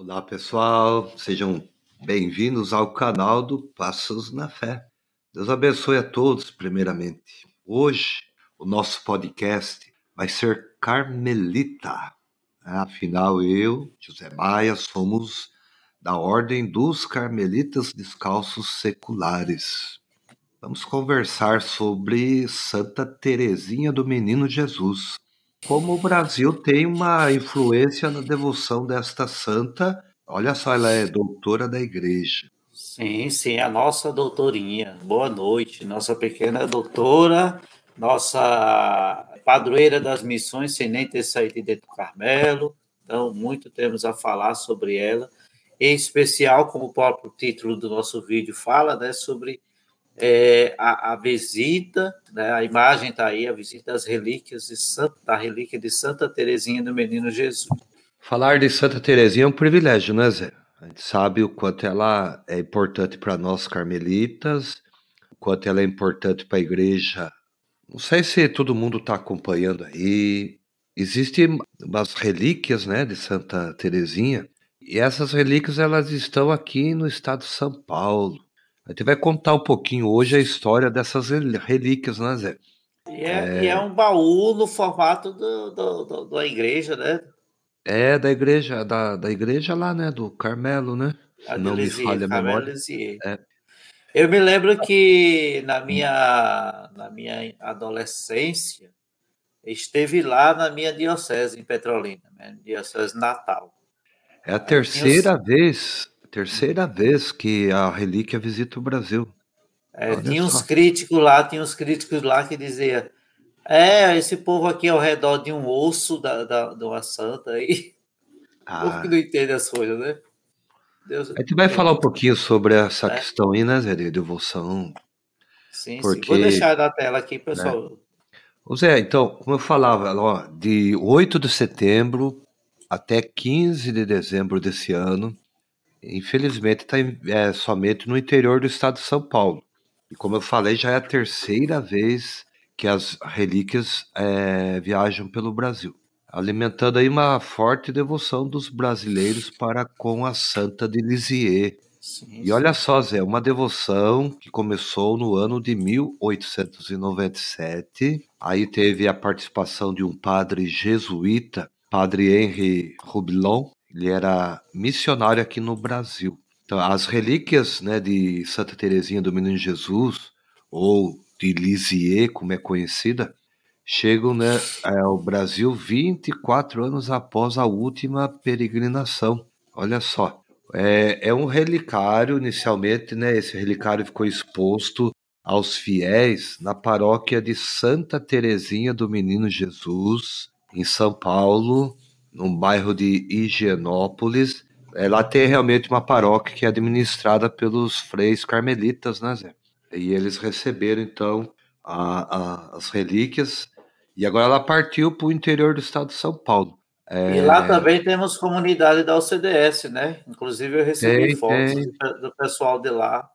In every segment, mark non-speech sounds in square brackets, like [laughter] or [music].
Olá, pessoal, sejam bem-vindos ao canal do Passos na Fé. Deus abençoe a todos, primeiramente. Hoje, o nosso podcast vai ser Carmelita. Afinal, eu, José Maia, somos da Ordem dos Carmelitas Descalços Seculares. Vamos conversar sobre Santa Teresinha do Menino Jesus. Como o Brasil tem uma influência na devoção desta santa, olha só, ela é doutora da igreja. Sim, sim, a nossa doutorinha. Boa noite, nossa pequena doutora, nossa padroeira das missões, sem nem ter saído de do Carmelo. Então, muito temos a falar sobre ela. Em especial, como o próprio título do nosso vídeo fala, né, sobre é, a, a, visita, né, a imagem está aí, a visita às relíquias de Santa, da relíquia de Santa Teresinha do Menino Jesus. Falar de Santa Teresinha é um privilégio, né, Zé? A gente sabe o quanto ela é importante para nós carmelitas, o quanto ela é importante para a igreja. Não sei se todo mundo está acompanhando aí. Existem umas relíquias, né, de Santa Teresinha, e essas relíquias elas estão aqui no estado de São Paulo. A gente vai contar um pouquinho hoje a história dessas relíquias, né, Zé? E é, é... E é um baú no formato do, do, do, da igreja, né? É, da igreja, da, da igreja lá, né? Do Carmelo, né? Se não me falha a memória. É. Eu me lembro que na minha, na minha adolescência esteve lá na minha diocese em Petrolina, minha diocese natal. É a terceira vez Terceira vez que a relíquia visita o Brasil. É, tinha uns críticos lá, tinha uns críticos lá que diziam é, esse povo aqui ao redor de um osso da, da, de uma santa aí. Ah. [laughs] O povo que não entende as coisas, né? Deus, a gente vai falar um pouquinho sobre essa é. questão aí, né, Zé, de devoção. Sim, porque, sim. Vou deixar na tela aqui, pessoal. Né? Ô Zé, então, como eu falava, ó, de 8 de setembro até 15 de dezembro desse ano, infelizmente está é, somente no interior do estado de São Paulo. E como eu falei, já é a terceira vez que as relíquias é, viajam pelo Brasil, alimentando aí uma forte devoção dos brasileiros para com a Santa de Lisieux. Sim, e olha só, Zé, uma devoção que começou no ano de 1897. Aí teve a participação de um padre jesuíta, Padre Henri Roublon, ele era missionário aqui no Brasil. Então, as relíquias né, de Santa Teresinha do Menino Jesus, ou de Lisieux, como é conhecida, chegam né, ao Brasil 24 anos após a última peregrinação. Olha só, é, é um relicário, inicialmente, né, esse relicário ficou exposto aos fiéis na paróquia de Santa Teresinha do Menino Jesus, em São Paulo, num bairro de Higienópolis. Lá tem realmente uma paróquia que é administrada pelos freis carmelitas, né, Zé? E eles receberam, então, a, a, as relíquias. E agora ela partiu para o interior do estado de São Paulo. É... E lá também temos comunidade da OCDS, né? Inclusive eu recebi tem, fotos tem. do pessoal de lá,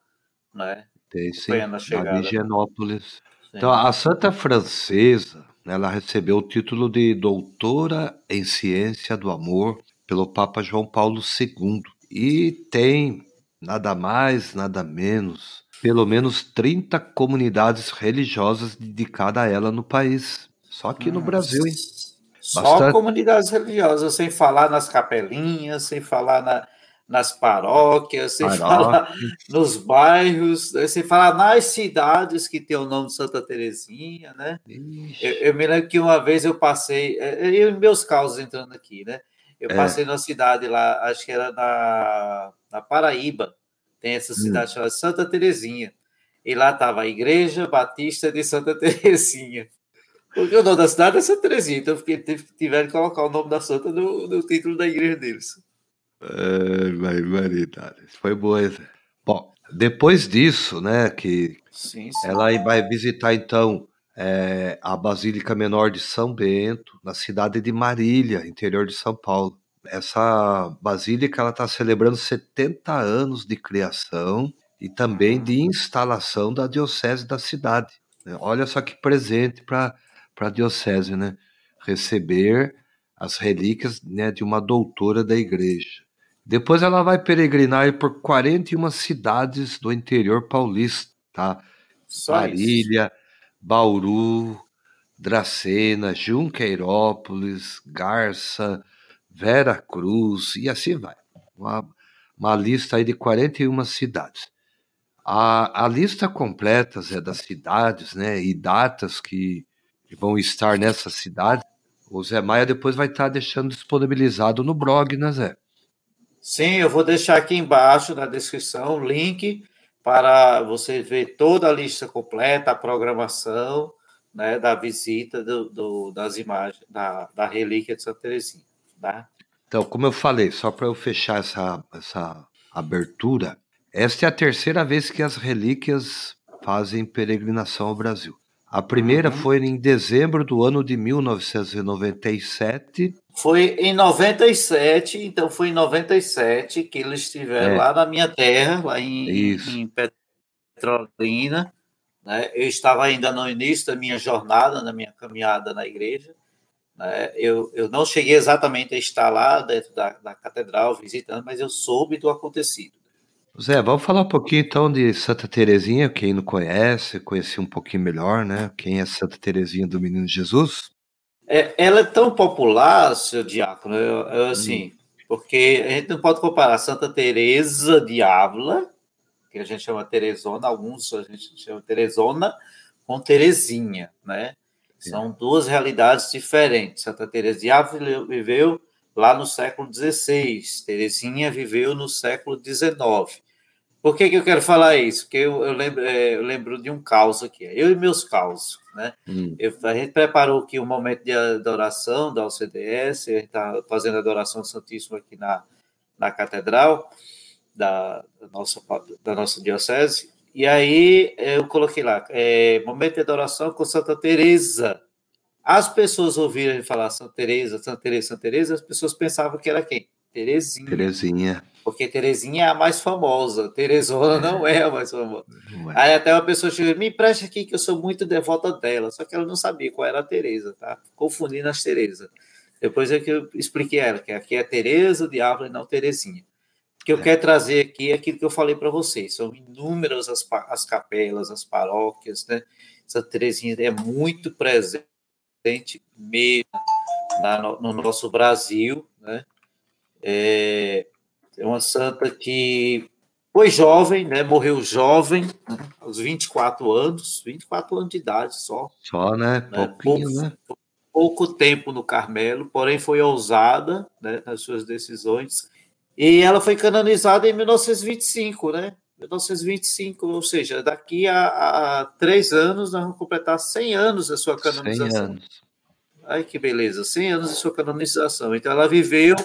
né? Tem sim, lá de Higienópolis. Então, a Santa Francesa, ela recebeu o título de Doutora em Ciência do Amor pelo Papa João Paulo II e tem nada mais, nada menos, pelo menos 30 comunidades religiosas dedicadas a ela no país. Só aqui no Brasil, hein? Só Bastante... comunidades religiosas, sem falar nas capelinhas, sem falar na, nas paróquias, sem falar nos bairros, né, sem falar nas cidades que tem o nome de Santa Terezinha, né? Eu, eu, me lembro que uma vez eu passei, é, é, eu e meus causos entrando aqui, né? Eu é. passei numa cidade lá, acho que era na, na Paraíba, tem essa hum. cidade hum. chamada Santa Terezinha, e lá estava a Igreja Batista de Santa [laughs] Terezinha. Porque o nome da cidade é Santa Terezinha, então tiveram que colocar o nome da santa no, no título da igreja deles. Barbaridade. Foi boa essa. Bom, depois disso, né, que sim, sim. ela vai visitar então é, a Basílica Menor de São Bento, na cidade de Marília, interior de São Paulo. Essa basílica ela está celebrando 70 anos de criação e também de instalação da diocese da cidade. Né? Olha só que presente para a diocese, né? Receber as relíquias né, de uma doutora da igreja. Depois ela vai peregrinar por 41 cidades do interior paulista, tá? Só Marília, isso. Bauru, Dracena, Junqueirópolis, Garça, Vera Cruz e assim vai. Uma, uma lista aí de 41 cidades. A, a lista completa, Zé, das cidades, né, e datas que, que vão estar nessa cidade, o Zé Maia depois vai estar deixando disponibilizado no blog, né, Zé? Sim, eu vou deixar aqui embaixo na descrição o link para você ver toda a lista completa, a programação né, da visita do, do, das imagens da, da relíquia de Santa Teresinha. Tá? Então, como eu falei, só para eu fechar essa, essa abertura, esta é a terceira vez que as relíquias fazem peregrinação ao Brasil. A primeira uhum. foi em dezembro do ano de 1997. Foi em 97, então foi em 97 que eles estiveram é. lá na minha terra, lá em, em Petrolina. Né? Eu estava ainda no início da minha jornada, na minha caminhada na igreja. Né? Eu, eu não cheguei exatamente a estar lá dentro da, da catedral visitando, mas eu soube do acontecido. Zé, vamos falar um pouquinho então de Santa Terezinha, quem não conhece, conhecer um pouquinho melhor, né? Quem é Santa Terezinha do Menino Jesus? É, ela é tão popular, seu diácono, eu, eu, assim, hum. porque a gente não pode comparar Santa Teresa de Ávila, que a gente chama Teresona, alguns a gente chama Teresona, com Terezinha, né? São duas realidades diferentes. Santa Teresa de Ávila viveu lá no século XVI. Terezinha viveu no século XIX. Por que, que eu quero falar isso? Porque eu, eu, lembro, é, eu lembro de um caos aqui. Eu e meus causos. Né? Hum. Eu, a gente preparou aqui um momento de adoração da OCDS, a gente está fazendo adoração santíssima aqui na, na catedral da, da, nossa, da nossa diocese. E aí eu coloquei lá, é, momento de adoração com Santa Teresa as pessoas ouviram falar Santa Teresa, Santa Teresa, Santa Teresa, as pessoas pensavam que era quem? Terezinha. Terezinha. Porque Terezinha é a mais famosa, Teresona é. não é a mais famosa. É. Aí até uma pessoa chegou, me empresta aqui que eu sou muito devota dela, só que ela não sabia qual era a Teresa, tá? Confundindo as Teresa. Depois é que eu expliquei a ela, que aqui é Teresa, o diabo e não Terezinha. O que eu é. quero trazer aqui é aquilo que eu falei para vocês, são inúmeras as, as capelas, as paróquias, né? Santa Terezinha é muito presente presente mesmo na, no, no, nosso Brasil, né? É, é uma santa que foi jovem, né? Morreu jovem, né? aos 24 anos, 24 anos de idade só. Só, né? né? Pouco, né? pouco tempo no Carmelo, porém foi ousada né, nas suas decisões. E ela foi canonizada em 1925, né? 1925, ou seja, daqui a, a, três anos nós vamos completar 100 anos da sua canonização. 100 anos. Ai, que beleza, 100 anos de sua canonização. Então, ela viveu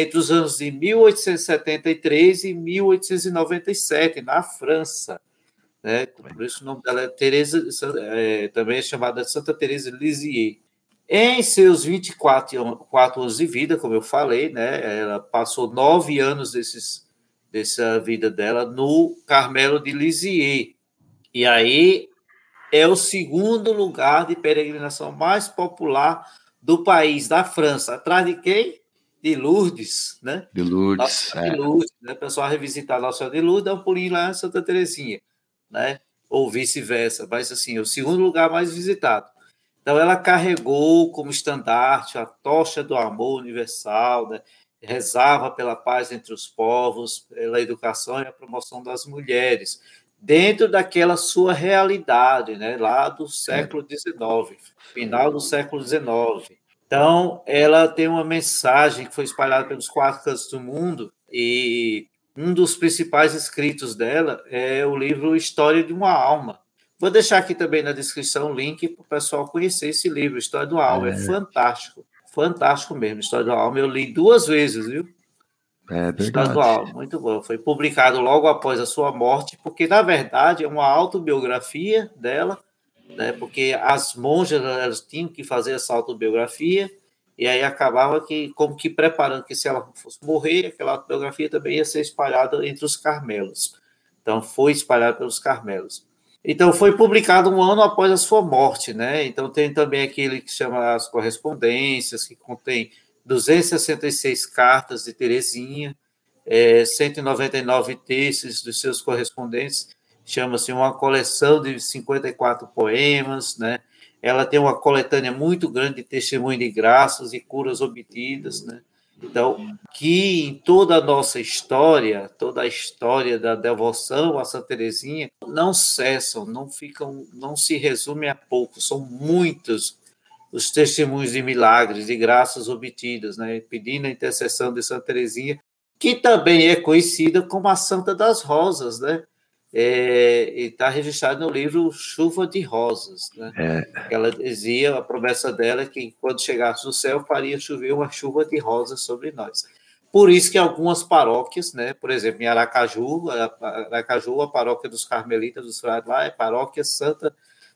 entre os anos de 1873 e 1897, na França. Né? Por isso o nome dela é Teresa, é, também é chamada de Santa Teresa de Lisieux. Em seus 24 quatro anos de vida, como eu falei, né, ela passou nove anos desses dessa vida dela no Carmelo de Lisieux. E aí é o segundo lugar de peregrinação mais popular do país, da França. Atrás de quem? De Lourdes, né? De Lourdes. é. de Lourdes, né? O pessoal revisitar Nossa Senhora de Lourdes, dá um pulinho lá em Santa Teresinha, né? Ou vice-versa. Mas, assim, é o segundo lugar mais visitado. Então, ela carregou como estandarte a tocha do amor universal, né? rezava pela paz entre os povos, pela educação e a promoção das mulheres, dentro daquela sua realidade, né, lá do século XIX, final do século XIX. Então, ela tem uma mensagem que foi espalhada pelos quatro cantos do mundo e um dos principais escritos dela é o livro História de uma Alma. Vou deixar aqui também na descrição o link para o pessoal conhecer esse livro, História de uma Alma, é, é fantástico fantástico mesmo. História do Alma eu li duas vezes, viu? É. História Alma, muito bom. Foi publicado logo após a sua morte, porque na verdade é uma autobiografia dela, né? Porque as monjas elas tinham que fazer essa autobiografia e aí acabava que como que preparando que se ela fosse morrer, aquela autobiografia também ia ser espalhada entre os carmelos. Então foi espalhada pelos carmelos. Então, foi publicado um ano após a sua morte, né? Então, tem também aquele que chama as correspondências, que contém 266 cartas de Terezinha, é, 199 textos dos seus correspondentes, chama-se uma coleção de 54 poemas, né? Ela tem uma coletânea muito grande de testemunhos de graças e curas obtidas, né? Então, que em toda a nossa história, toda a história da devoção a Santa Teresinha, não cessam, não ficam, não se resume a pouco, são muitos os testemunhos de milagres, de graças obtidas, né? Pedindo a intercessão de Santa Teresinha, que também é conhecida como a Santa das Rosas, né? É, está registrado no livro Chuva de Rosas. Né? É. Ela dizia, a promessa dela, é que quando chegasse no céu, faria chover uma chuva de rosas sobre nós. Por isso que algumas paróquias, né, por exemplo, em Aracaju, Aracaju, a paróquia dos Carmelitas dos Frades lá é paróquia Santa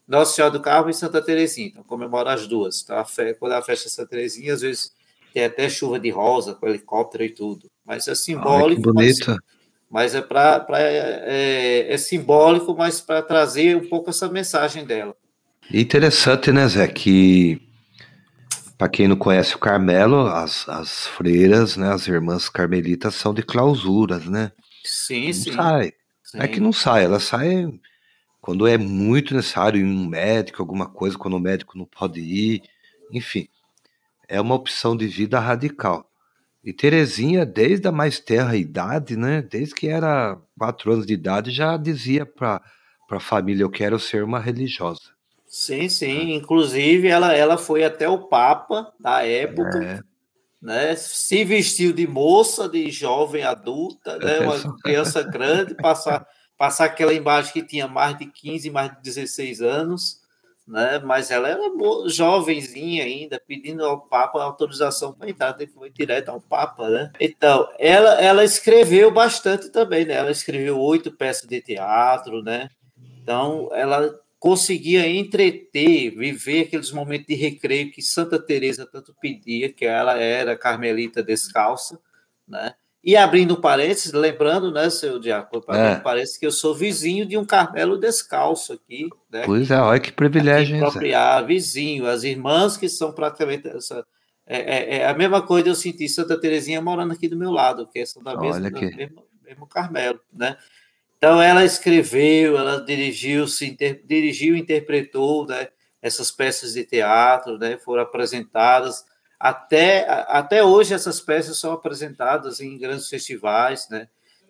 Nossa Senhora do Carmo e Santa Terezinha, então comemora as duas. Então, a fe... quando a festa Santa Terezinha, às vezes tem até chuva de rosa, com helicóptero e tudo. Mas é simbólico. que bonito. Mas mas é para é, é, simbólico, mas para trazer um pouco essa mensagem dela. Interessante, né, Zé, que para quem não conhece o Carmelo, as, as freiras, né, as irmãs carmelitas são de clausuras, né? Sim, não sim. Sai. Sim. É que não sai, ela sai quando é muito necessário ir um médico, alguma coisa, quando o médico não pode ir, enfim. É uma opção de vida radical. E Terezinha, desde a mais terra idade, né? Desde que era quatro anos de idade, já dizia para a família: Eu quero ser uma religiosa. Sim, sim. Inclusive, ela, ela foi até o Papa da época. É. Né, se vestiu de moça, de jovem adulta, né, uma criança grande, passar, passar aquela imagem que tinha mais de 15, mais de 16 anos, né? Mas ela era jovenzinha ainda, pedindo ao Papa autorização para entrar, foi direto ao Papa, né? Então, ela, ela escreveu bastante também, né? Ela escreveu oito peças de teatro, né? Então, ela conseguia entreter, viver aqueles momentos de recreio que Santa Teresa tanto pedia, que ela era carmelita descalça, né? E abrindo parênteses, lembrando, né, seu Diácono, é. parece que eu sou vizinho de um Carmelo descalço aqui. Né? Pois é, olha que privilégio. Apropriar, vizinho, as irmãs que são praticamente. Essa, é, é, é, a mesma coisa eu senti Santa Terezinha morando aqui do meu lado, que são da mesma, do mesmo, mesmo Carmelo, né? Então ela escreveu, ela dirigiu, se inter, dirigiu, interpretou, né? Essas peças de teatro, né? Foram apresentadas até, até hoje, essas peças são apresentadas em grandes festivais, né?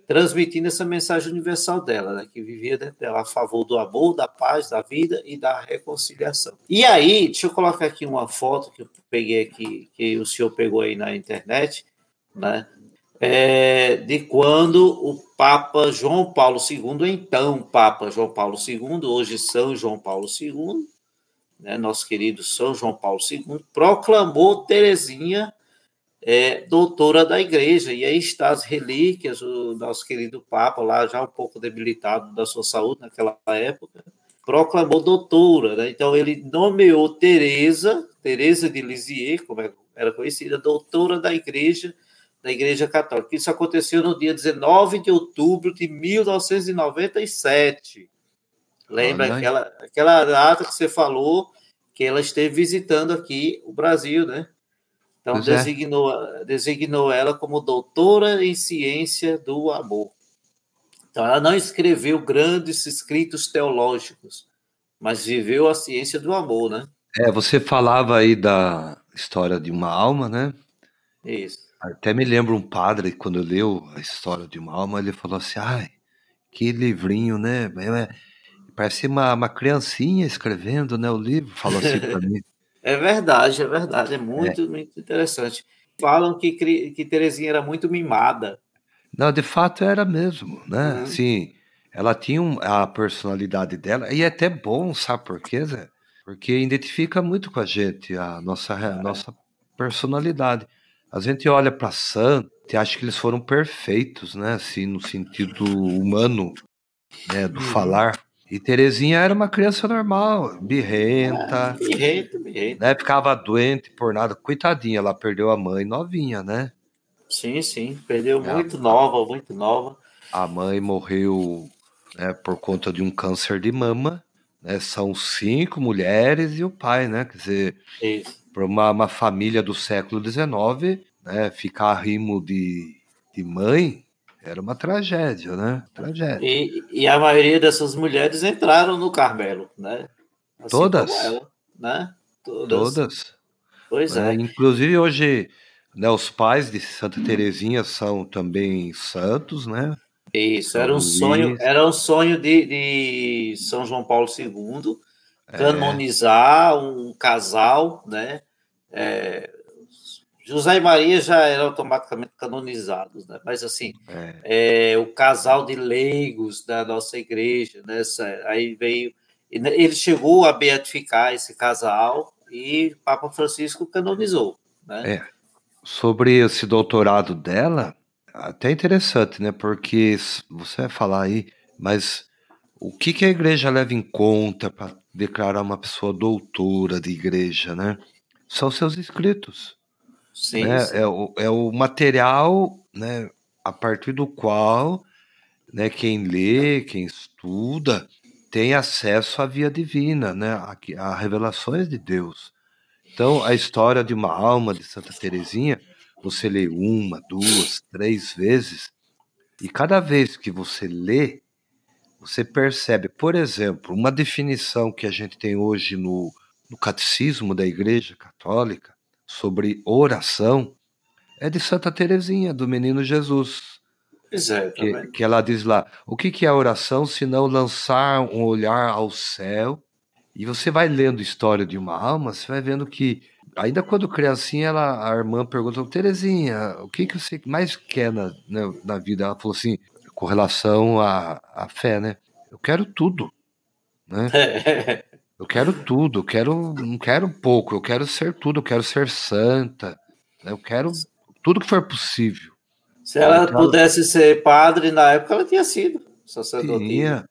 transmitindo essa mensagem universal dela, né? que vivia dela a favor do amor, da paz, da vida e da reconciliação. E aí, deixa eu colocar aqui uma foto que eu peguei aqui, que o senhor pegou aí na internet, né? É, de quando o Papa João Paulo II, então Papa João Paulo II, hoje São João Paulo II, né, nosso querido São João Paulo II, proclamou Teresinha é, doutora da igreja. E aí está as relíquias, o nosso querido Papa, lá já um pouco debilitado da sua saúde naquela época, proclamou doutora. Né? Então ele nomeou Teresa, Teresa de Lisieux, como é, era conhecida, doutora da igreja, da Igreja Católica. Isso aconteceu no dia 19 de outubro de 1997. Lembra aquela, aquela data que você falou que ela esteve visitando aqui o Brasil, né? Então, é. designou, é. designou ela como doutora em ciência do amor. Então, ela não escreveu grandes escritos teológicos, mas viveu a ciência do amor, né? É, você falava aí da história de uma alma, né? Isso. Até me lembro um padre, quando leu a história de uma alma, ele falou assim: ai, que livrinho, né? É, Parece uma, uma criancinha escrevendo né, o livro, falou assim para mim. [laughs] É verdade, é verdade, é muito, é. muito interessante. Falam que, que Terezinha era muito mimada. Não, de fato era mesmo, né? Uhum. Sim, ela tinha a personalidade dela, e é até bom, sabe por quê, Zé? Porque identifica muito com a gente, a nossa, a nossa personalidade. A gente olha para Santa e acha que eles foram perfeitos, né? Assim, no sentido humano, né? Do uhum. falar. E Terezinha era uma criança normal, birrenta. Ah, birrenta, birrenta. Né? Ficava doente por nada. Coitadinha, ela perdeu a mãe novinha, né? Sim, sim. Perdeu é, muito nova, muito nova. A mãe morreu né, por conta de um câncer de mama. Né? São cinco mulheres e o pai, né? Quer dizer, para uma, uma, família do século XIX, né? ficar rimo de, de mãe Era uma tragédia, né? Tragédia. E, e a maioria dessas mulheres entraram no Carmelo, né? Assim Todas? Ela, né? Todas. Todas. Pois é. é. Inclusive hoje, né, os pais de Santa Terezinha são também santos, né? Isso, era um sonho, era um sonho de, de São João Paulo II é. canonizar é. um casal, né? É, José e Maria já eram automaticamente canonizados, né? Mas assim, é. é. o casal de leigos da nossa igreja, né? Aí veio, ele chegou a beatificar esse casal e Papa Francisco canonizou, né? É. Sobre esse doutorado dela, até interessante, né? Porque você vai falar aí, mas o que, que a igreja leva em conta para declarar uma pessoa doutora de igreja, né? São seus escritos. Sim, né? sim. É, o, é o material, né? A partir do qual, né? Quem lê, quem estuda, tem acesso à via divina, né? A, a revelações de Deus. Então, a história de uma alma de Santa Teresinha você lê uma, duas, três vezes, e cada vez que você lê, você percebe, por exemplo, uma definição que a gente tem hoje no, no Catecismo da Igreja Católica sobre oração é de Santa Teresinha, do Menino Jesus. Exatamente. Que, que ela diz lá: o que, que é oração se não lançar um olhar ao céu? E você vai lendo história de uma alma, você vai vendo que ainda quando criancinha, ela, a irmã perguntou, Terezinha, o que, que você mais quer na, na, na vida? Ela falou assim, com relação à, à fé, né? Eu quero tudo, né? [laughs] eu quero tudo, eu quero, não quero pouco, eu quero ser tudo, eu quero ser santa, né? eu quero tudo que for possível. Se ela então, pudesse ser padre na época, ela tinha sido sacerdotisa. Tinha.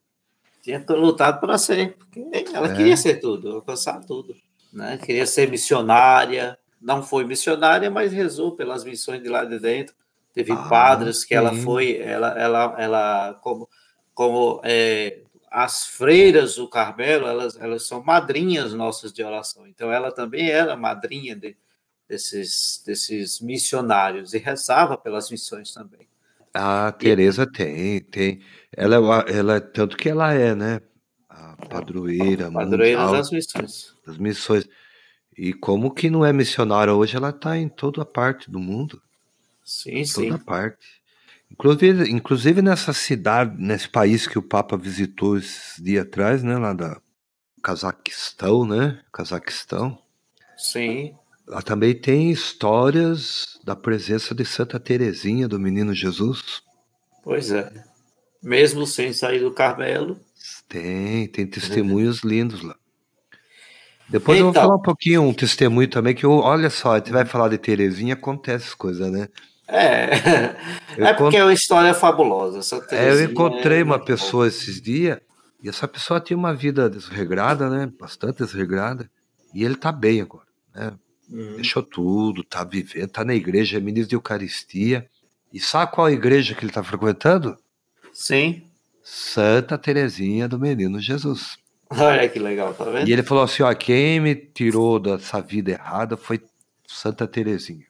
Tinha lutado para ser, porque ela é. queria ser tudo, alcançar tudo né? queria ser missionária, não foi missionária, mas rezou pelas missões de lá de dentro. Teve ah, padres que sim. ela foi, ela, ela, ela como, como é, as freiras do Carmelo, elas, elas são madrinhas nossas de oração. Então, ela também era madrinha de, desses, desses missionários e rezava pelas missões também. A Teresa tem, tem. Ela, é ela, tanto que ela é, né? padroeira, padroeira mundial, das missões. Das missões. E como que não é missionária hoje, ela está em toda parte do mundo. Sim, em sim. Toda parte. Inclusive, inclusive nessa cidade, nesse país que o Papa visitou esse dia atrás, né, lá da Cazaquistão, né? Cazaquistão. Sim. Lá também tem histórias da presença de Santa Teresinha, do Menino Jesus. Pois é. Mesmo sem sair do Carmelo, tem, tem testemunhos lindos lá. Depois então, eu vou então. falar um pouquinho, um testemunho também, que eu, olha só, a gente vai falar de Terezinha, acontece as coisas, né? É, eu é porque é uma história fabulosa. É, eu encontrei é uma pessoa esses dias, e essa pessoa tinha uma vida desregrada, né? Bastante desregrada, e ele tá bem agora, né? Uhum. Deixou tudo, tá vivendo, tá na igreja, é ministro de Eucaristia. E sabe qual igreja que ele tá frequentando? Sim. Santa Terezinha do Menino Jesus. Olha que legal, tá vendo? E ele falou assim: ó, quem me tirou dessa vida errada foi Santa Terezinha.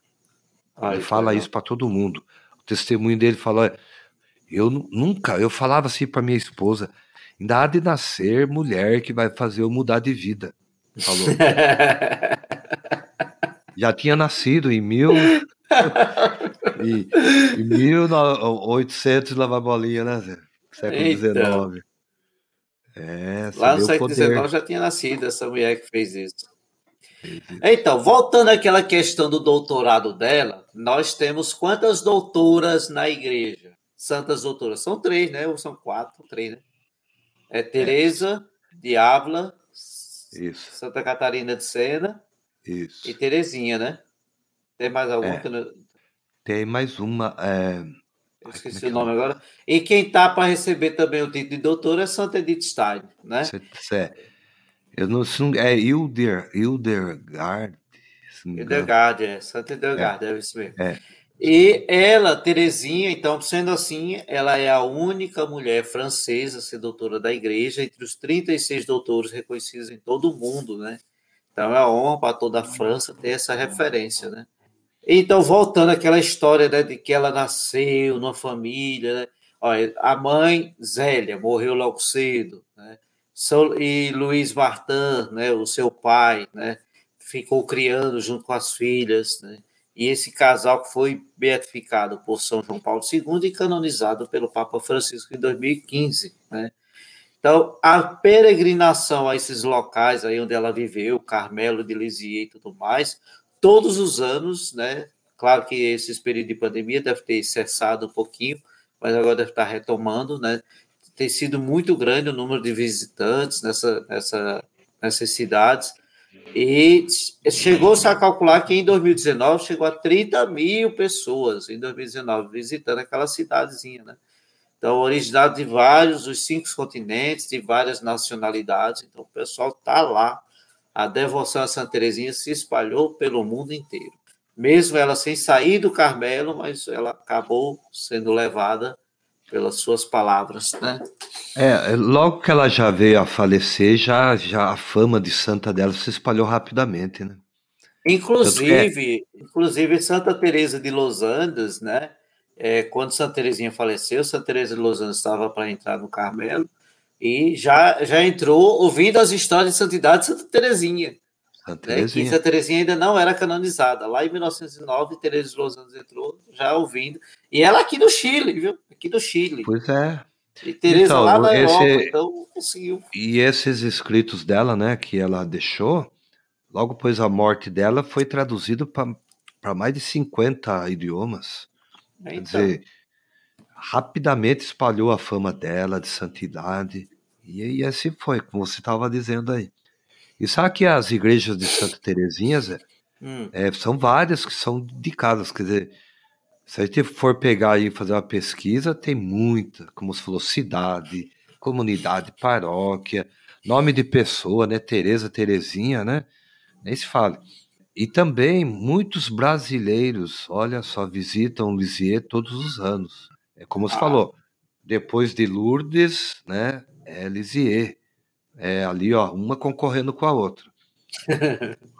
Olha ele fala legal. isso para todo mundo. O testemunho dele falou: eu nunca, eu falava assim para minha esposa, ainda há de nascer mulher que vai fazer eu mudar de vida. Falou. [laughs] Já tinha nascido em mil. e, em 1800 lavar bolinha, né, Zé? Século XIX. É, Lá no século XIX já tinha nascido essa mulher que fez isso. Então, voltando àquela questão do doutorado dela, nós temos quantas doutoras na igreja? Santas doutoras. São três, né? Ou são quatro? Três, né? É Teresa é. de Ávila, Isso. Santa Catarina de Sena Isso. e Terezinha, né? Tem mais alguma? É. Tem mais uma. É... Eu esqueci é o nome agora. E quem está para receber também o título de doutor é Santa Edith Stein, né? É, eu não é Hilder, Hildegard. Hildegard, é, Santa Hildegard, é, é isso mesmo. É. E ela, Terezinha, então, sendo assim, ela é a única mulher francesa a ser doutora da igreja, entre os 36 doutores reconhecidos em todo o mundo, né? Então é uma honra para toda a França ter essa referência, né? Então, voltando àquela história né, de que ela nasceu numa família, né? Olha, a mãe, Zélia, morreu logo cedo, né? E Luiz Martin, né, o seu pai, né, ficou criando junto com as filhas, né? E esse casal foi beatificado por São João Paulo II e canonizado pelo Papa Francisco em 2015, né? Então, a peregrinação a esses locais aí onde ela viveu, Carmelo de Lisieux e tudo mais, todos os anos, né? Claro que esses períodos de pandemia deve ter cessado um pouquinho, mas agora deve estar retomando, né? Tem sido muito grande o número de visitantes nessa, nessa, nessas cidades. E chegou-se a calcular que em 2019 chegou a 30 mil pessoas em 2019 visitando aquela cidadezinha, né? Então, originado de vários, os cinco continentes, de várias nacionalidades. Então, o pessoal está lá. A devoção a Santa Teresinha se espalhou pelo mundo inteiro. Mesmo ela sem sair do Carmelo, mas ela acabou sendo levada pelas suas palavras, né? É, logo que ela já veio a falecer, já, já a fama de santa dela se espalhou rapidamente, né? Inclusive, é... inclusive Santa Teresa de Los Andes, né? É, quando Santa Teresinha faleceu, Santa Teresa de Los Andes estava para entrar no Carmelo e já, já entrou ouvindo as histórias de santidade de Santa Teresinha. Santa né? Teresinha. Santa Teresinha ainda não era canonizada. Lá em 1909, Teresa de Los Andes entrou já ouvindo. E ela aqui no Chile, viu? Aqui do Chile. Pois é. E Teresa então, lá na esse, Europa, então conseguiu. E esses escritos dela, né, que ela deixou, logo após a morte dela, foi traduzido para mais de 50 idiomas. Quer dizer, rapidamente espalhou a fama dela de santidade. E, e assim foi, como você estava dizendo aí. E sabe que as igrejas de Santa Terezinha, Zé, hum. é, são várias que são dedicadas, quer dizer, se a gente for pegar e fazer uma pesquisa, tem muita, como você falou, cidade, comunidade, paróquia, nome de pessoa, né? Tereza, Terezinha, né? Nem se fale. E também muitos brasileiros, olha só, visitam Lisieux todos os anos. É como você ah. falou, depois de Lourdes, né, é Lisieux. É ali, ó, uma concorrendo com a outra.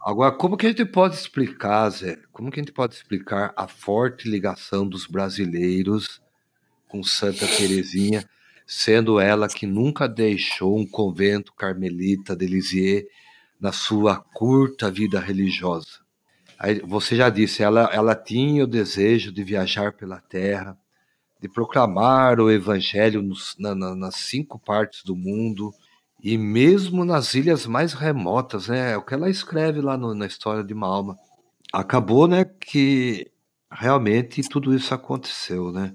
Agora, como que a gente pode explicar, Zé? Como que a gente pode explicar a forte ligação dos brasileiros com Santa Teresinha, sendo ela que nunca deixou um convento carmelita de Lisieux na sua curta vida religiosa. Aí, você já disse, ela, ela tinha o desejo de viajar pela terra, de proclamar o evangelho nos, na, na, nas cinco partes do mundo, e mesmo nas ilhas mais remotas, né? É o que ela escreve lá no, na história de Malma. Acabou, né, que realmente tudo isso aconteceu, né?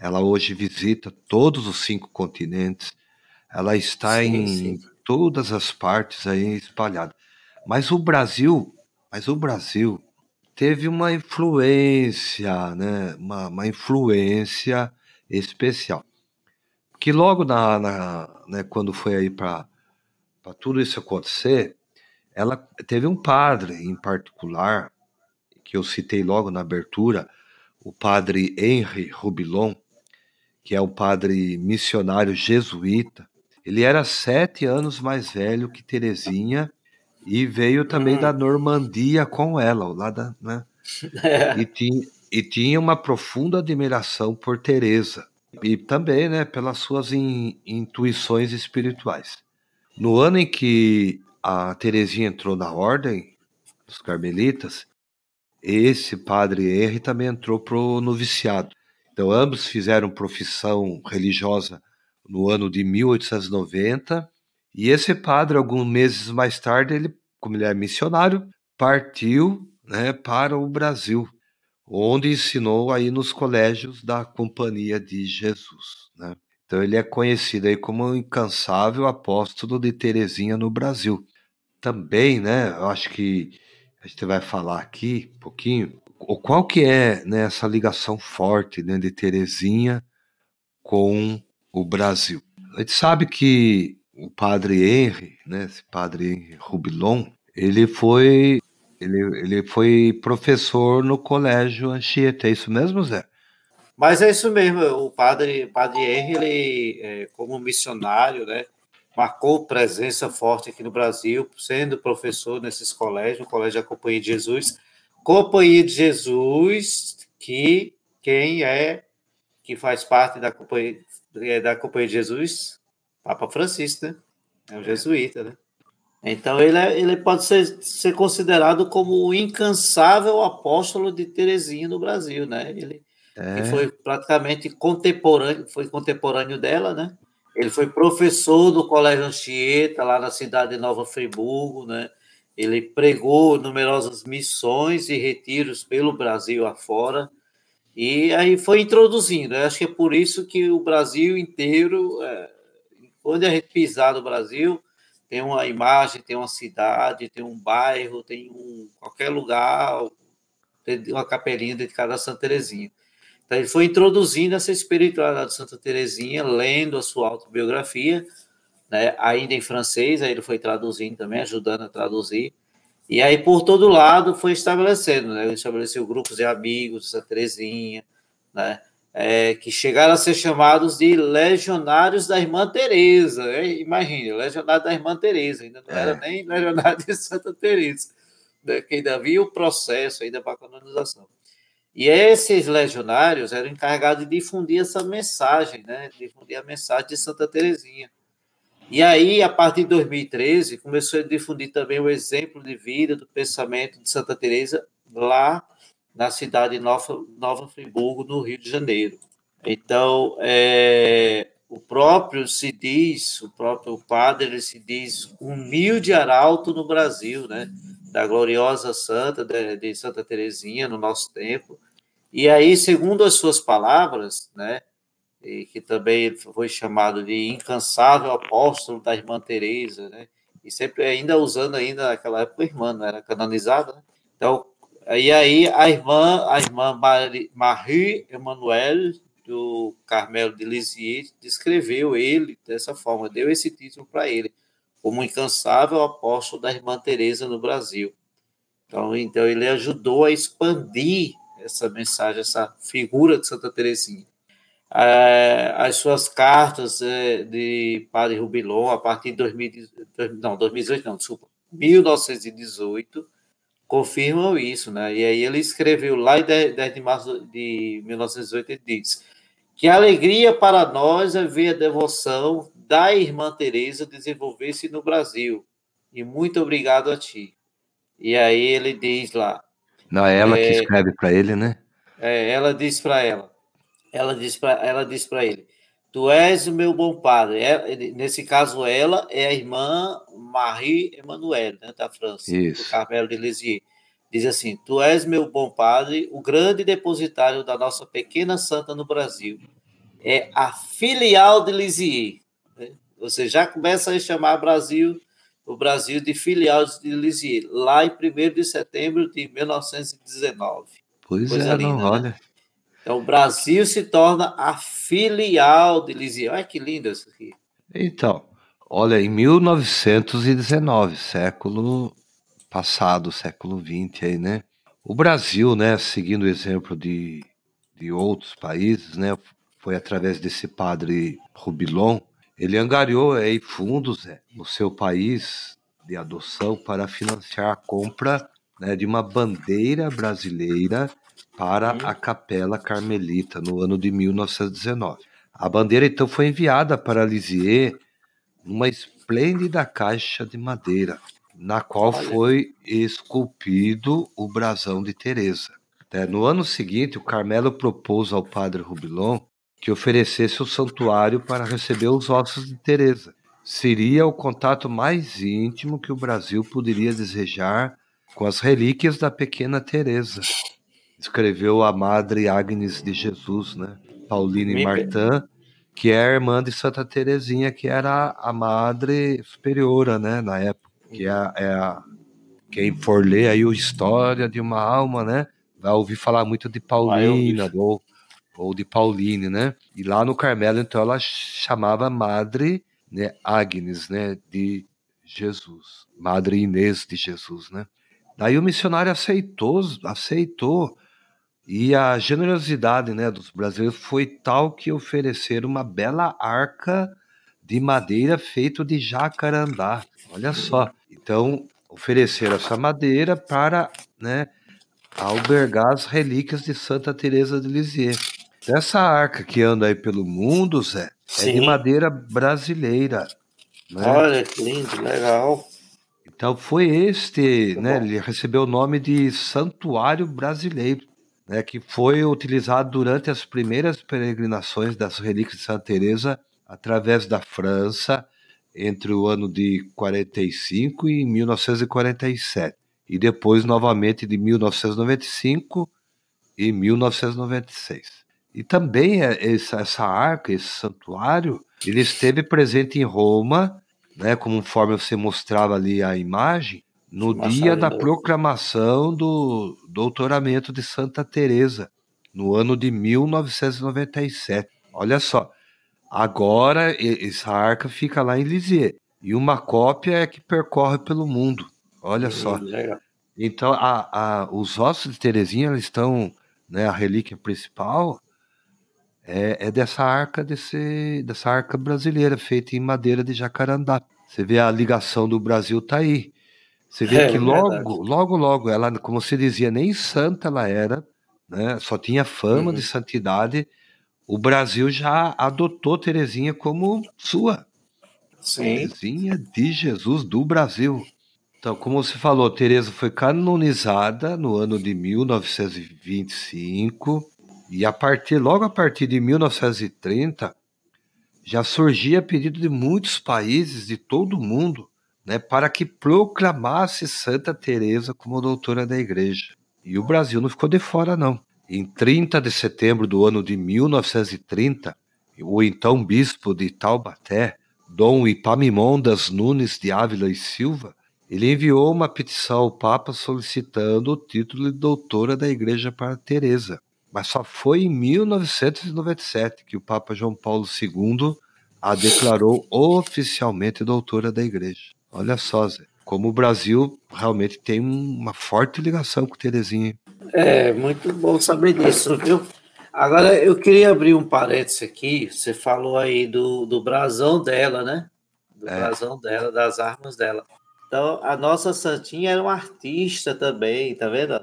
Ela hoje visita todos os cinco continentes. Ela está sim, em sim todas as partes aí espalhadas. Mas o Brasil, mas o Brasil teve uma influência, né? Uma, uma influência especial. Que logo na, na né, quando foi aí para tudo isso acontecer, ela teve um padre em particular que eu citei logo na abertura, o padre Henri Rubilon, que é um padre missionário jesuíta, ele era sete anos mais velho que Terezinha e veio também hum. da Normandia com ela, lá da, né? [laughs] E, tinha, e tinha uma profunda admiração por Teresa e também, né, pelas suas in, intuições espirituais. No ano em que a Terezinha entrou na ordem dos carmelitas, esse padre Henry também entrou pro noviciado. Então ambos fizeram profissão religiosa no ano de 1890. E esse padre, alguns meses mais tarde, ele, como ele é missionário, partiu né, para o Brasil, onde ensinou aí nos colégios da Companhia de Jesus. Né? Então ele é conhecido aí como o incansável apóstolo de Terezinha no Brasil. Também, né, eu acho que a gente vai falar aqui um pouquinho, qual que é né, essa ligação forte né, de Terezinha com o Brasil. A gente sabe que o padre Henry, né, esse padre Henry Rubilon, ele foi ele, ele foi professor no colégio Anchieta, é isso mesmo, Zé? Mas é isso mesmo, o padre, padre Henry, ele, é, como missionário, né, marcou presença forte aqui no Brasil, sendo professor nesses colégios, o Colégio da Companhia de Jesus, Companhia de Jesus, que quem é que faz parte da Companhia, é da Companhia de Jesus? Papa Francisco, né? É um jesuíta, né? Então ele, é, ele pode ser, ser considerado como o incansável apóstolo de Terezinha no Brasil, né? Ele, é. foi praticamente contemporâneo, foi contemporâneo dela, né? Ele foi professor do Colégio Anchieta, lá na cidade de Nova Friburgo, né? Ele pregou numerosas missões e retiros pelo Brasil afora, e aí foi introduzindo. Eu acho que é por isso que o Brasil inteiro, é, quando a gente pisar no Brasil, tem uma imagem, tem uma cidade, tem um bairro, tem um qualquer lugar, tem uma capelinha dedicada a Santa Teresinha. Então, ele foi introduzindo essa espiritualidade de Santa Teresinha, lendo a sua autobiografia, né, ainda em francês, aí ele foi traduzindo também, ajudando a traduzir. E aí, por todo lado, foi estabelecendo, né? Ele estabeleceu grupos de amigos Santa Teresinha, né? É, que chegaram a ser chamados de legionários da Irmã Teresa. É, imagine, legionário da Irmã Teresa, ainda não é. era nem legionário de Santa Teresa, né, que ainda havia o processo ainda para a canonização. E esses legionários eram encarregados de difundir essa mensagem, né, difundir a mensagem de Santa Teresinha. E aí, a partir de 2013, começou a difundir também o exemplo de vida, do pensamento de Santa Teresa lá na cidade de Nova, Nova Friburgo, no Rio de Janeiro. Então, é, o próprio se diz, o próprio padre se diz humilde arauto no Brasil, né? Da gloriosa santa de, de Santa Teresinha no nosso tempo. E aí, segundo as suas palavras, né? E que também foi chamado de incansável apóstolo da irmã Teresa, né? E sempre ainda usando ainda naquela época irmã, não era canonizada, né? Então, e aí a irmã, a irmã Marie Emmanuel do Carmelo de Lisieux descreveu ele dessa forma, deu esse título para ele, como incansável apóstolo da irmã Teresa no Brasil. Então, então ele ajudou a expandir essa mensagem, essa figura de Santa Teresinha. As suas cartas é, de Padre Rubilon, a partir de 2000, não, 2018, não, desculpa, 1918, confirmam isso, né? E aí ele escreveu lá em 10 de março de 1918, ele diz que alegria para nós é ver a devoção da irmã Teresa desenvolver-se no Brasil. E muito obrigado a ti. E aí ele diz lá. Não é ela é, que escreve para ele, né? É, ela diz para ela. Ela diz para ela diz para ele: Tu és o meu bom padre. É, nesse caso, ela é a irmã Marie Emmanuel, né, da França, Isso. do Carmelo de Lisieux. Diz assim: Tu és meu bom padre, o grande depositário da nossa pequena santa no Brasil. É a filial de Lisieux. Né? Você já começa a chamar Brasil, o Brasil de filial de Lisieux, lá em 1 de setembro de 1919. Pois Coisa é, linda, não, né? olha. Então, o Brasil se torna a filial de Lisieux. Olha que lindo isso aqui. Então, olha, em 1919, século passado, século XX aí, né? O Brasil, né, seguindo o exemplo de, de outros países, né, foi através desse padre Rubilon, ele angariou aí fundos né, no seu país de adoção para financiar a compra né, de uma bandeira brasileira para a Capela Carmelita no ano de 1919. A bandeira então foi enviada para Lisieux numa esplêndida caixa de madeira, na qual Olha. foi esculpido o brasão de Teresa. É, no ano seguinte, o Carmelo propôs ao padre Rubilon que oferecesse o santuário para receber os ossos de Teresa. Seria o contato mais íntimo que o Brasil poderia desejar com as relíquias da pequena Teresa escreveu a Madre Agnes de Jesus, né? Pauline Martin, que é a irmã de Santa Teresinha, que era a Madre Superiora, né? Na época, que é, a, é a quem for ler aí a história de uma alma, né? Vai ouvir falar muito de Paulina ou, ou de Pauline, né? E lá no Carmelo, então, ela chamava Madre né, Agnes, né? De Jesus, Madre Inês de Jesus, né? Daí o missionário aceitou, aceitou e a generosidade né, dos brasileiros foi tal que ofereceram uma bela arca de madeira feito de jacarandá. Olha só. Então, ofereceram essa madeira para né, albergar as relíquias de Santa Teresa de Lisieux. Essa arca que anda aí pelo mundo, Zé, Sim. é de madeira brasileira. Né? Olha que lindo, legal. Então foi este, né? Ele recebeu o nome de Santuário Brasileiro, né? Que foi utilizado durante as primeiras peregrinações das relíquias de Santa Teresa através da França entre o ano de 45 e 1947 e depois novamente de 1995 e 1996. E também é essa, essa arca, esse santuário, ele esteve presente em Roma, né, conforme você mostrava ali a imagem, no dia da proclamação do doutoramento de Santa Teresa, no ano de 1997. Olha só, agora essa arca fica lá em Lisieux e uma cópia é que percorre pelo mundo. Olha só. Então, a, a, os ossos de Terezinha estão, né, a relíquia principal é, é, dessa arca desse, dessa arca brasileira feita em madeira de jacarandá. Você vê a ligação do Brasil tá aí. Você vê é, que logo, verdade. logo, logo, ela, como se dizia, nem santa ela era, né? Só tinha fama uhum. de santidade. O Brasil já adotou Terezinha como sua. Sim. Terezinha de Jesus do Brasil. Então, como você falou, Teresa foi canonizada no ano de 1925 e a partir logo a partir de 1930 já surgia pedido de muitos países de todo o mundo, né, para que proclamasse Santa Teresa como doutora da Igreja. E o Brasil não ficou de fora não. Em 30 de setembro do ano de 1930, o então bispo de Taubaté, Dom Ipamimondas Nunes de Ávila e Silva, ele enviou uma petição ao Papa solicitando o título de doutora da Igreja para Teresa. Mas só foi em 1997 que o Papa João Paulo II a declarou oficialmente doutora da Igreja. Olha só, Zé, como o Brasil realmente tem uma forte ligação com Terezinha. É, muito bom saber disso, viu? Agora, eu queria abrir um parênteses aqui. Você falou aí do, do brasão dela, né? Do é. brasão dela, das armas dela. Então, a nossa Santinha era uma artista também, tá vendo?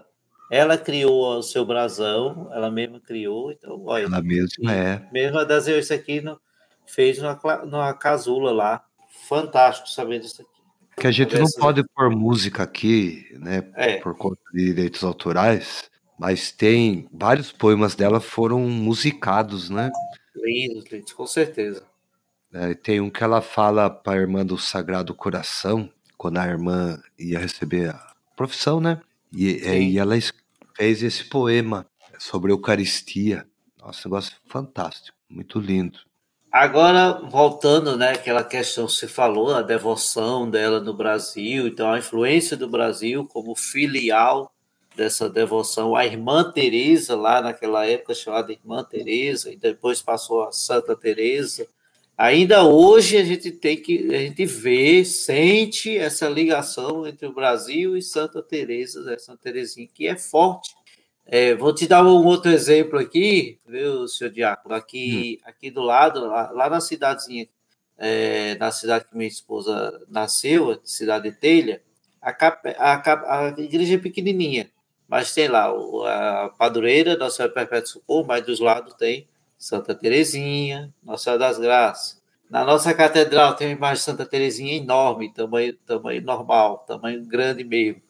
Ela criou o seu brasão, ela mesma criou, então, olha. Ela mesma é. Mesmo a das isso aqui no, fez numa, numa casula lá. Fantástico saber disso aqui. Que a gente não pode pôr música aqui, né, é. por conta de direitos autorais, mas tem vários poemas dela foram musicados, né? Lindos, lindos, com certeza. É, tem um que ela fala para a irmã do Sagrado Coração, quando a irmã ia receber a profissão, né? E, é, e ela fez esse poema sobre a Eucaristia. Nossa, negócio fantástico, muito lindo. Agora, voltando, né, aquela questão que você falou, a devoção dela no Brasil, então a influência do Brasil como filial dessa devoção, a irmã Teresa lá naquela época chamada irmã Teresa e depois passou a Santa Teresa, Ainda hoje a gente tem que a gente vê, sente essa ligação entre o Brasil e Santa Teresa, né? Santa Teresinha, que é forte. É, vou te dar um outro exemplo aqui, viu, senhor Diácono? Aqui, hum. aqui do lado, lá, lá na cidadezinha, é, na cidade que minha esposa nasceu, cidade de Telha, a, a, a, igreja é pequenininha, mas tem lá a padroeira, Nossa Senhora Perpétua Socorro, mas dos lados tem Santa Terezinha, Nossa Senhora das Graças. Na nossa catedral tem uma imagem de Santa Terezinha enorme, tamanho, tamanho normal, tamanho grande mesmo.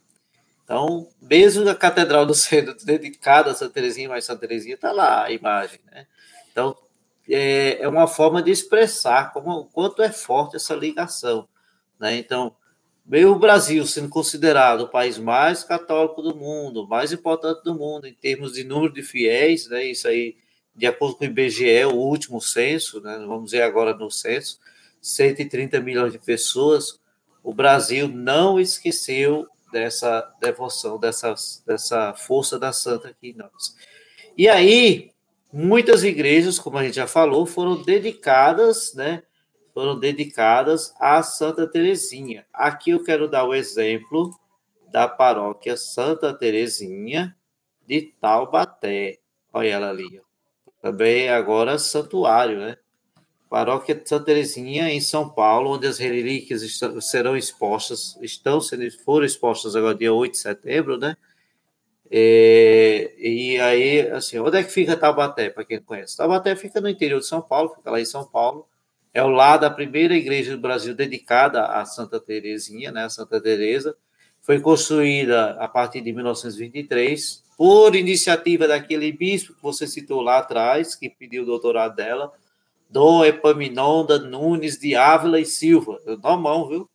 Então, mesmo a catedral do sendo [laughs] dedicada a Santa Terezinha, mas Santa Terezinha está lá a imagem, né? Então, é, é uma forma de expressar como, quanto é forte essa ligação, né? Então, meio o Brasil sendo considerado o país mais católico do mundo, mais importante do mundo em termos de número de fiéis, né? Isso aí de acordo com o IBGE, o último censo, né, vamos ver agora no censo, 130 milhões de pessoas, o Brasil não esqueceu dessa devoção, dessa, dessa força da santa aqui em nós. E aí, muitas igrejas, como a gente já falou, foram dedicadas, né, foram dedicadas a Santa Teresinha. Aqui eu quero dar o exemplo da paróquia Santa Teresinha de Taubaté. Olha ela ali, também agora santuário, né? Paróquia de Santa Teresinha, em São Paulo, onde as relíquias estão, serão expostas, estão sendo, foram expostas agora dia 8 de setembro, né? É, e aí, assim, onde é que fica Taubaté, para quem conhece? Taubaté fica no interior de São Paulo, fica lá em São Paulo. É o lado da primeira igreja do Brasil dedicada a Santa Teresinha, né, a Santa Teresa. Foi construída a partir de 1923 por iniciativa daquele bispo que você citou lá atrás, que pediu o doutorado dela, Dom Epaminonda Nunes de Ávila e Silva. Eu dou a mão, viu?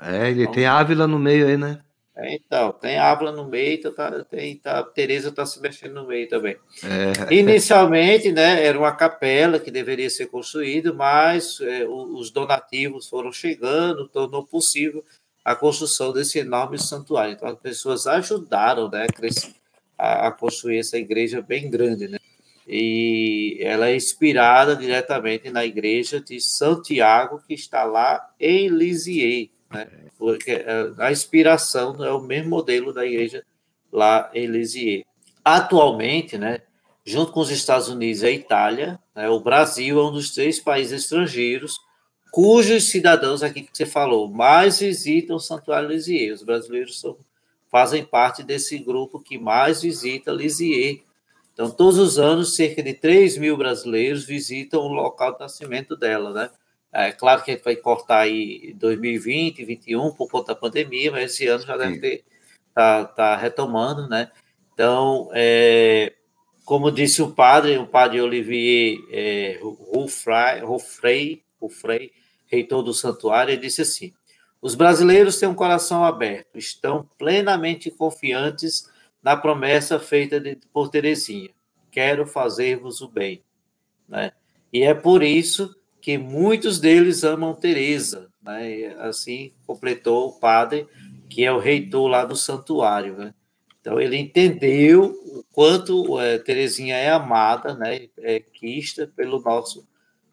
É, ele tem Ávila no meio aí, né? É, então, tem Ávila no meio, então tá, tem, tá, Tereza está se mexendo no meio também. É. Inicialmente, né, era uma capela que deveria ser construída, mas é, os donativos foram chegando, tornou possível a construção desse enorme santuário. Então, as pessoas ajudaram né, a, a construir essa igreja bem grande. Né? E ela é inspirada diretamente na igreja de Santiago, que está lá em Lisieux né? Porque é, a inspiração é o mesmo modelo da igreja lá em Lisieux. Atualmente, né, junto com os Estados Unidos e a Itália, né, o Brasil é um dos três países estrangeiros cujos cidadãos, aqui que você falou, mais visitam o Santuário Lisieux. Os brasileiros são, fazem parte desse grupo que mais visita Lisieux. Então, todos os anos, cerca de 3 mil brasileiros visitam o local de nascimento dela, né? É claro que a gente vai cortar aí 2020, 2021 por conta da pandemia, mas esse ano já deve ter tá, tá retomando, né? Então, é, como disse o padre, o padre Olivier é, Ruffrey, Ruffrey, reitor do santuário, ele disse assim: os brasileiros têm um coração aberto, estão plenamente confiantes na promessa feita de, por Teresinha. Quero fazer-vos o bem, né? E é por isso que muitos deles amam Teresa, né? Assim completou o padre, que é o reitor lá do santuário, né? Então ele entendeu o quanto é, é amada, né? É quista pelo nosso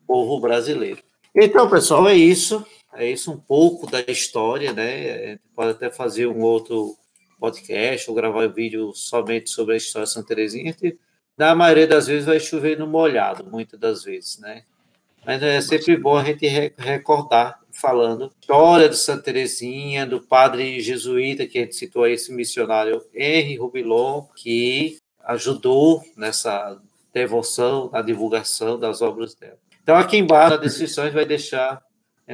povo brasileiro. Então, pessoal, é isso. É isso um pouco da história, né? pode até fazer um outro podcast ou gravar um vídeo somente sobre a história de Santa Teresinha. Na maioria das vezes vai chover no molhado, muitas das vezes, né? Mas é sempre bom a gente recordar, falando história de Santa Teresinha, do padre jesuíta que a gente citou aí, esse missionário Henri Rubilon, que ajudou nessa devoção, na divulgação das obras dela. Então, aqui embaixo na descrição, a gente vai deixar,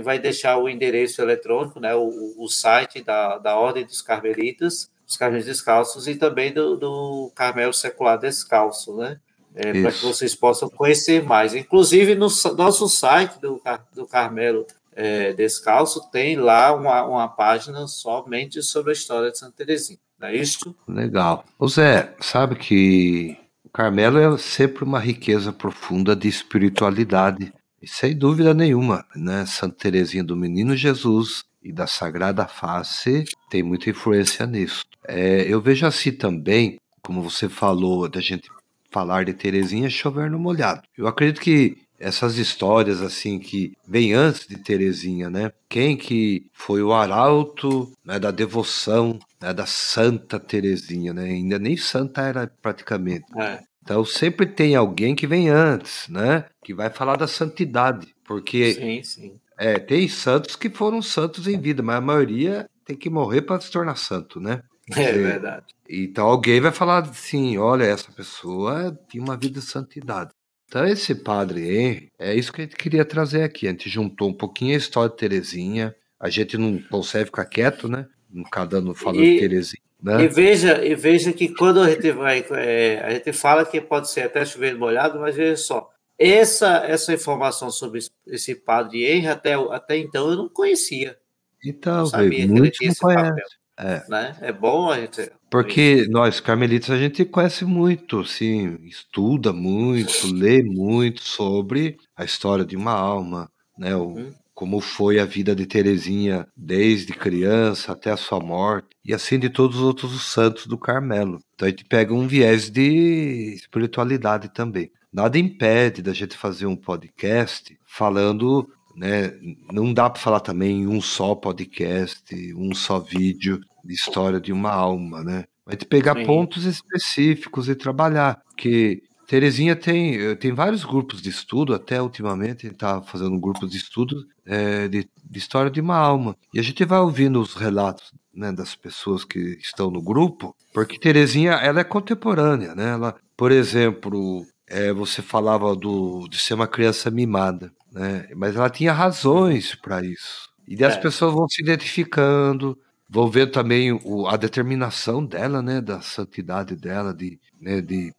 vai deixar o endereço eletrônico, né, o, o site da, da Ordem dos Carmelitas, os Carmelos Descalços, e também do, do Carmelo Secular Descalço, né? é, para que vocês possam conhecer mais. Inclusive, no nosso site do, do Carmelo é, Descalço, tem lá uma, uma página somente sobre a história de Santa Teresinha. Não é isso? Legal. O Zé, sabe que Carmelo é sempre uma riqueza profunda de espiritualidade. E sem dúvida nenhuma, né? Santa Teresinha do Menino Jesus e da Sagrada Face tem muita influência nisso. É, eu vejo assim também, como você falou, da gente falar de Terezinha chover no molhado. Eu acredito que essas histórias assim que vem antes de Terezinha, né? Quem que foi o arauto né, da devoção né, da Santa Terezinha, né? Ainda nem santa era praticamente. É. Então sempre tem alguém que vem antes, né? Que vai falar da santidade, porque sim, sim. É, tem santos que foram santos em vida, mas a maioria tem que morrer para se tornar santo, né? É verdade. Então alguém vai falar assim: olha, essa pessoa tinha uma vida de santidade. Então, esse padre Henry, é isso que a gente queria trazer aqui. A gente juntou um pouquinho a história de Terezinha. A gente não consegue ficar quieto, né? Ficar dando falando e, de Terezinha. Né? E, veja, e veja que quando a gente vai. É, a gente fala que pode ser até chover molhado, mas veja só. Essa, essa informação sobre esse padre Henry, até, até então, eu não conhecia. Então, não sabia não conhecem. Papel. É. Né? é bom a gente. Porque nós, carmelitas, a gente conhece muito, assim, estuda muito, [laughs] lê muito sobre a história de uma alma, né? O, hum. Como foi a vida de Terezinha desde criança até a sua morte, e assim de todos os outros santos do Carmelo. Então a gente pega um viés de espiritualidade também. Nada impede da gente fazer um podcast falando né? Não dá para falar também em um só podcast, um só vídeo de história de uma alma, né? Vai te pegar Sim. pontos específicos e trabalhar, porque Terezinha tem, eh, tem vários grupos de estudo, até ultimamente está fazendo um grupo de estudo é, de, de, história de uma alma. E a gente vai ouvindo os relatos né, das pessoas que estão no grupo, porque Terezinha ela é contemporânea, né? Ela, por exemplo, é, você falava do, de ser uma criança mimada, né? Mas ela tinha razões para isso. E as é. pessoas vão se identificando, vão ver também o, a determinação dela, né, da santidade dela, de, né, de,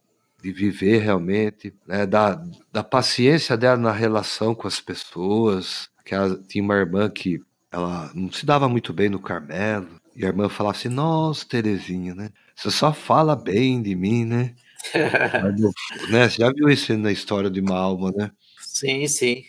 de viver realmente, né, da, da paciência dela na relação com as pessoas. Que ela tinha uma irmã que ela não se dava muito bem no Carmelo, e a irmã falava assim: Nossa, Terezinha, né? Você só fala bem de mim, né? [laughs] Mas, né? Você já viu isso na história de uma alma, né? Sim, sim.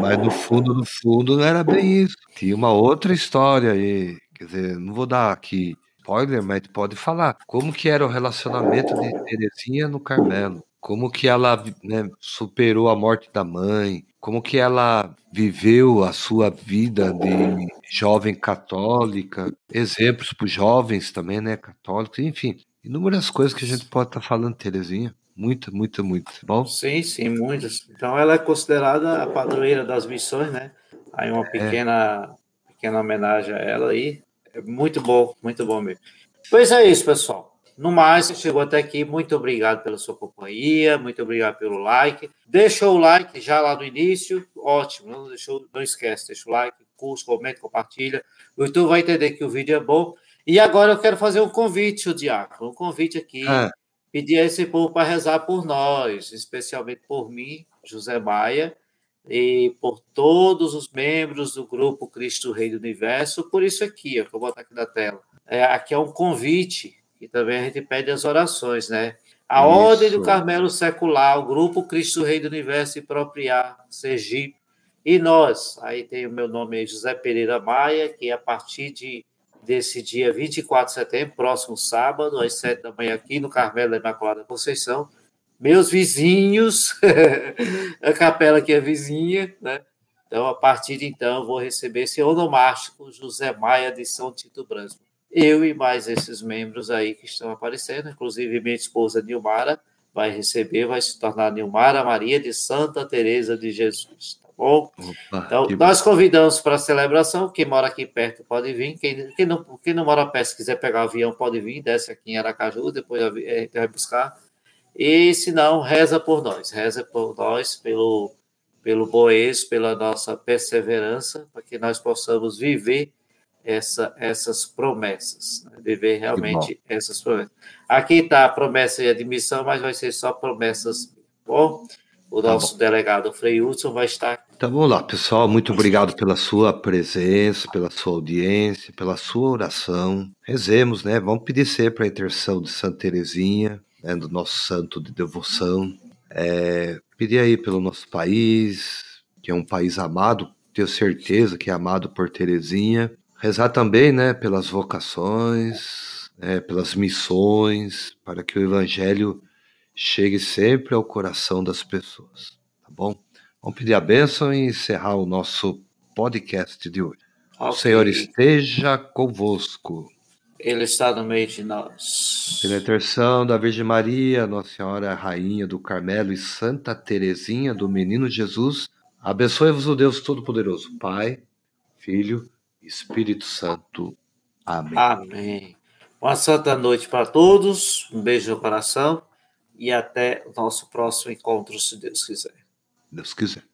Mas no fundo, no fundo, não era bem isso. Tinha uma outra história aí. Quer dizer, não vou dar aqui spoiler, mas pode falar. Como que era o relacionamento de Terezinha no Carmelo? Como que ela né, superou a morte da mãe? Como que ela viveu a sua vida de jovem católica? Exemplos para os jovens também, né, católicos, enfim. Inúmeras coisas que a gente pode estar tá falando, Terezinha. Muito, muito, muito. Bom? Sim, sim, muitas. Então ela é considerada a padroeira das missões, né? Aí uma é. pequena, é. pequena homenagem a ela aí. É muito bom, muito bom mesmo. Pois é isso, pessoal. No mais, chegou até aqui. Muito obrigado pela sua companhia, muito obrigado pelo like. Deixa o like já lá no início, ótimo. Não, deixou, não esquece, deixa o like, curso, comenta, compartilha. O YouTube vai entender que o vídeo é bom. E agora eu quero fazer um convite, o Diácono, um convite aqui. Ah pedir a esse povo para rezar por nós, especialmente por mim, José Maia, e por todos os membros do grupo Cristo Rei do Universo, por isso aqui, ó, que eu vou botar aqui na tela. É, aqui é um convite, e também a gente pede as orações, né? A isso. Ordem do Carmelo Secular, o grupo Cristo Rei do Universo e Propriar, Sergipe, e nós, aí tem o meu nome José Pereira Maia, que a partir de desse dia 24 de setembro, próximo sábado, às sete da manhã, aqui no Carmelo da Imaculada Conceição. Meus vizinhos, [laughs] a capela que é vizinha, né? Então, a partir de então, vou receber esse onomástico José Maia de São Tito Brasmo. Eu e mais esses membros aí que estão aparecendo, inclusive minha esposa Nilmara vai receber, vai se tornar Nilmara Maria de Santa Teresa de Jesus bom? Opa, então, nós bom. convidamos para a celebração. Quem mora aqui perto pode vir. Quem, quem, não, quem não mora perto, se quiser pegar o avião, pode vir. Desce aqui em Aracaju, depois gente vai buscar. E se não, reza por nós. Reza por nós, pelo, pelo Boês, pela nossa perseverança, para que nós possamos viver essa, essas promessas. Né? Viver realmente essas promessas. Aqui está a promessa de admissão, mas vai ser só promessas. Bom, o tá nosso tá delegado Frei Hudson vai estar. Então vamos lá, pessoal. Muito obrigado pela sua presença, pela sua audiência, pela sua oração. Rezemos, né? Vamos pedir sempre a intercessão de Santa Teresinha, né? do nosso santo de devoção. É, pedir aí pelo nosso país, que é um país amado, tenho certeza que é amado por Teresinha. Rezar também, né, pelas vocações, né, pelas missões, para que o Evangelho chegue sempre ao coração das pessoas, tá bom? Vamos pedir a bênção e encerrar o nosso podcast de hoje. Okay. O Senhor esteja convosco. Ele está no meio de nós. Pela intercessão da Virgem Maria, Nossa Senhora Rainha do Carmelo e Santa Teresinha do Menino Jesus, abençoe-vos o Deus Todo-Poderoso, Pai, Filho e Espírito Santo. Amém. Amém. Uma santa noite para todos. Um beijo no coração e até o nosso próximo encontro, se Deus quiser. Deus quiser.